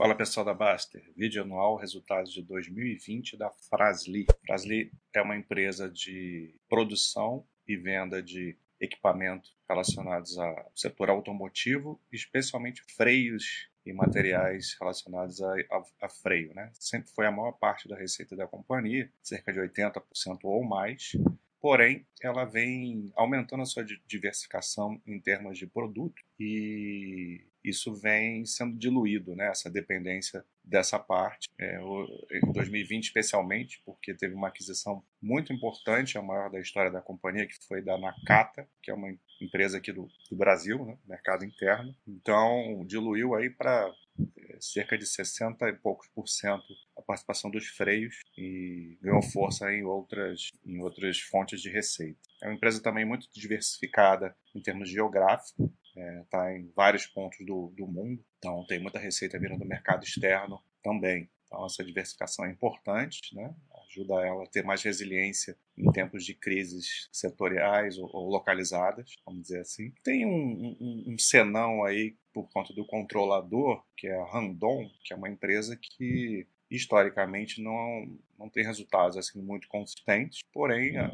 Fala pessoal da Baster, vídeo anual resultados de 2020 da Frasli. Frasli é uma empresa de produção e venda de equipamentos relacionados ao setor automotivo, especialmente freios e materiais relacionados a, a, a, freio. Né? Sempre foi a maior parte da receita da companhia, cerca de 80% ou mais. Porém, ela vem aumentando a sua diversificação em termos de produto e isso vem sendo diluído, né, essa dependência dessa parte, é, em 2020 especialmente, porque teve uma aquisição muito importante, a maior da história da companhia, que foi da Nakata, que é uma empresa aqui do, do Brasil, né, mercado interno. Então, diluiu aí para é, cerca de 60 e poucos por cento a participação dos freios e ganhou força em outras, em outras fontes de receita. É uma empresa também muito diversificada em termos geográficos, está é, tá em vários pontos do, do mundo, então tem muita receita vindo do mercado externo também. Então essa diversificação é importante, né? ajuda ela a ter mais resiliência em tempos de crises setoriais ou, ou localizadas, vamos dizer assim. Tem um, um, um senão aí por conta do controlador, que é a Randon, que é uma empresa que historicamente não, não tem resultados assim muito consistentes, porém a,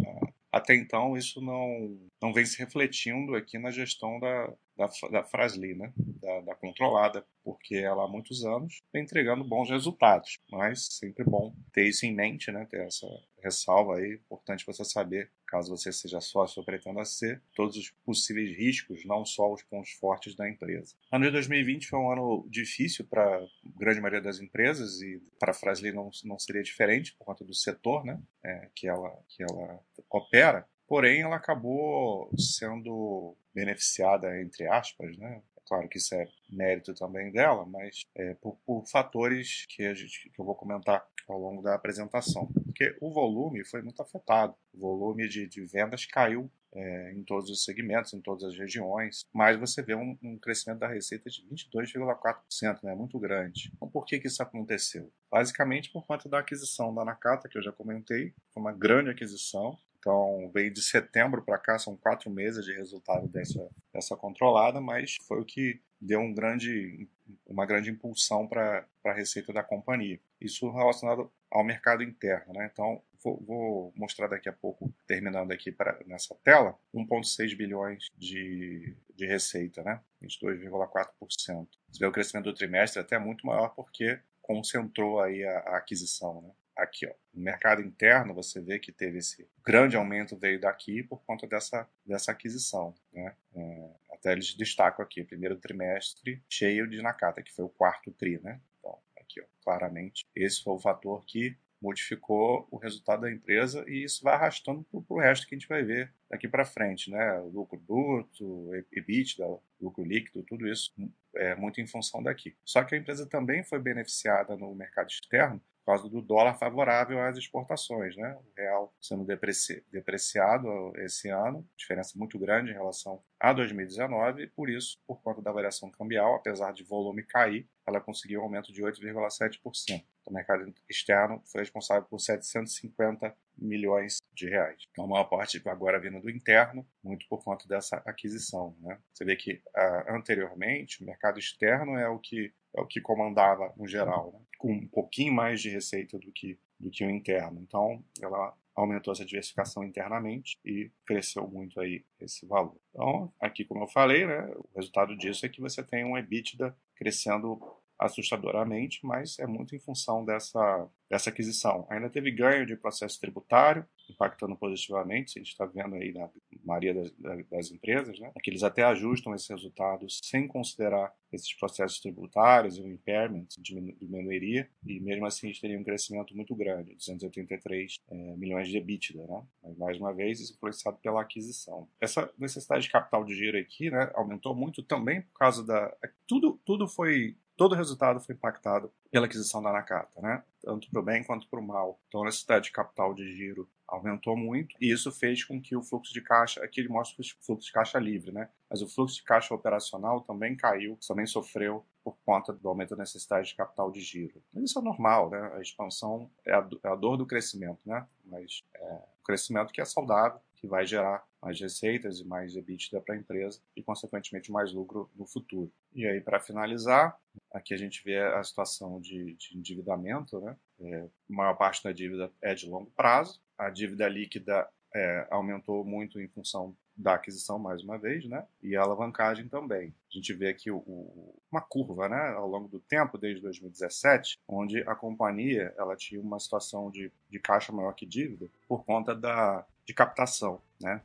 até então isso não, não vem se refletindo aqui na gestão da, da, da Frasli, né? Da, da, controlada, porque ela há muitos anos vem entregando bons resultados, mas sempre bom ter isso em mente, né? ter essa ressalva aí, importante você saber, caso você seja sócio ou pretenda ser, todos os possíveis riscos, não só os pontos fortes da empresa. Ano de 2020 foi um ano difícil para a grande maioria das empresas e para a Frasli não, não seria diferente por conta do setor né? É, que, ela, que ela opera, porém ela acabou sendo beneficiada, entre aspas, né? É claro que isso é mérito também dela, mas é, por, por, fatores que, gente, que eu vou comentar ao longo da apresentação. Porque o volume foi muito afetado. O volume de, de vendas caiu é, em todos os segmentos, em todas as regiões, mas você vê um, um crescimento da receita de 22,4%, né, muito grande. Então, por que, que isso aconteceu? Basicamente por conta da aquisição da Nakata, que eu já comentei, foi uma grande aquisição, então, veio de setembro para cá, são quatro meses de resultado dessa, dessa controlada, mas foi o que deu um grande, uma grande impulsão para a receita da companhia. Isso relacionado ao mercado interno. Né? Então, vou, vou, mostrar daqui a pouco, terminando aqui pra, nessa tela, 1,6 bilhões de, de receita, né? 22,4%. Você vê o crescimento do trimestre até muito maior porque concentrou aí a, a aquisição. Né? Aqui, ó, no mercado interno, você vê que teve esse grande aumento veio daqui por conta dessa, dessa aquisição, né? É, até eles destacam aqui, primeiro trimestre cheio de Nakata, que foi o quarto tri, né? Então, aqui, ó, claramente, esse foi o fator que modificou o resultado da empresa e isso vai arrastando para o resto que a gente vai ver daqui para frente, né? lucro bruto, EBITDA, lucro líquido, tudo isso é muito em função daqui. Só que a empresa também foi beneficiada no mercado externo por causa do dólar favorável às exportações, né? O real sendo depreci depreciado esse ano, diferença muito grande em relação a 2019, e por isso, por conta da variação cambial, apesar de volume cair, ela conseguiu um aumento de 8,7%. O mercado externo foi responsável por 750 milhões de reais. Então, a maior parte agora vindo do interno, muito por conta dessa aquisição. Né? Você vê que uh, anteriormente o mercado externo é o que é o que comandava no geral, né? Com um pouquinho mais de receita do que do que o interno. Então, ela aumentou essa diversificação internamente e cresceu muito aí esse valor. Então, aqui como eu falei, né, o resultado disso é que você tem um EBITDA crescendo assustadoramente, mas é muito em função dessa, dessa aquisição. Ainda teve ganho de processo tributário, impactando positivamente, a gente está vendo aí na maioria das, das empresas, né? que eles até ajustam esses resultados sem considerar esses processos tributários e o impairment diminuiria, e mesmo assim a gente teria um crescimento muito grande, 283 é, milhões de EBITDA, né? Mas, mais uma vez, isso influenciado pela aquisição. Essa necessidade de capital de giro aqui né, aumentou muito também por causa da... Tudo, tudo foi todo o resultado foi impactado pela aquisição da Nakata, né? tanto para o bem quanto para o mal. Então a necessidade de capital de giro aumentou muito e isso fez com que o fluxo de caixa, aqui ele mostra o fluxo de caixa livre, né? mas o fluxo de caixa operacional também caiu, também sofreu por conta do aumento da necessidade de capital de giro. Mas isso é normal, né? a expansão é a, é a dor do crescimento, né? mas é um crescimento que é saudável, que vai gerar mais receitas e mais EBITDA para a empresa e, consequentemente, mais lucro no futuro. E aí, para finalizar, aqui a gente vê a situação de, de endividamento, né? É, a maior parte da dívida é de longo prazo, a dívida líquida é, aumentou muito em função da aquisição, mais uma vez, né? e a alavancagem também. A gente vê aqui o, o, uma curva né? ao longo do tempo, desde 2017, onde a companhia ela tinha uma situação de, de caixa maior que dívida por conta da, de captação, né,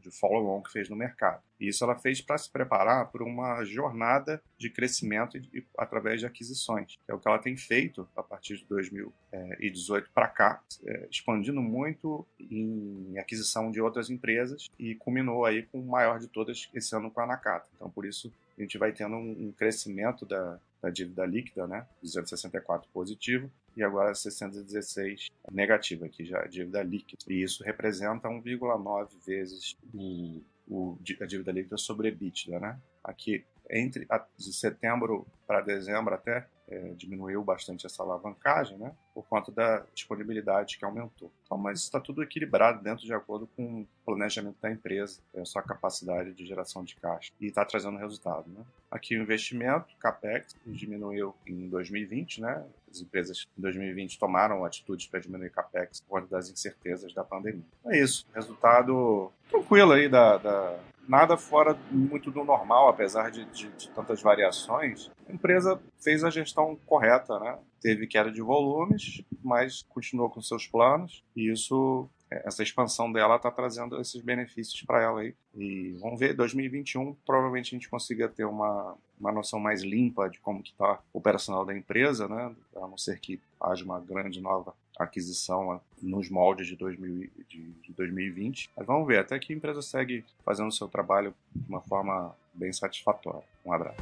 de follow-on que fez no mercado. E isso ela fez para se preparar para uma jornada de crescimento e, através de aquisições, que é o que ela tem feito a partir de 2018 para cá, é, expandindo muito em aquisição de outras empresas e culminou aí com o maior de todas esse ano com a Nakata. Então, por isso, a gente vai tendo um, crescimento da, da dívida líquida, né, 264 positivo, e agora 616 negativa, aqui já a dívida líquida. E isso representa 1,9 vezes o, o, a dívida líquida sobre EBITDA, né? Aqui, entre a, de setembro para dezembro até, é, diminuiu bastante essa alavancagem, né? Por conta da disponibilidade que aumentou. Então, mas está tudo equilibrado dentro de acordo com o planejamento da empresa, é a sua capacidade de geração de caixa e está trazendo resultado, né? Aqui o investimento, capex, diminuiu em 2020, né? As empresas em 2020 tomaram atitudes para diminuir capex por conta das incertezas da pandemia. É isso, resultado tranquilo aí da, da nada fora muito do normal, apesar de, de, de, tantas variações. A empresa fez a gestão correta, né? Teve queda de volumes, mas continuou com seus planos e isso essa expansão dela está trazendo esses benefícios para ela aí. E vamos ver, 2021 provavelmente a gente consiga ter uma, uma noção mais limpa de como que está o operacional da empresa, né? A não ser que haja uma grande nova aquisição nos moldes de, 2000, de, de 2020. Mas vamos ver, até que a empresa segue fazendo o seu trabalho de uma forma bem satisfatória. Um abraço.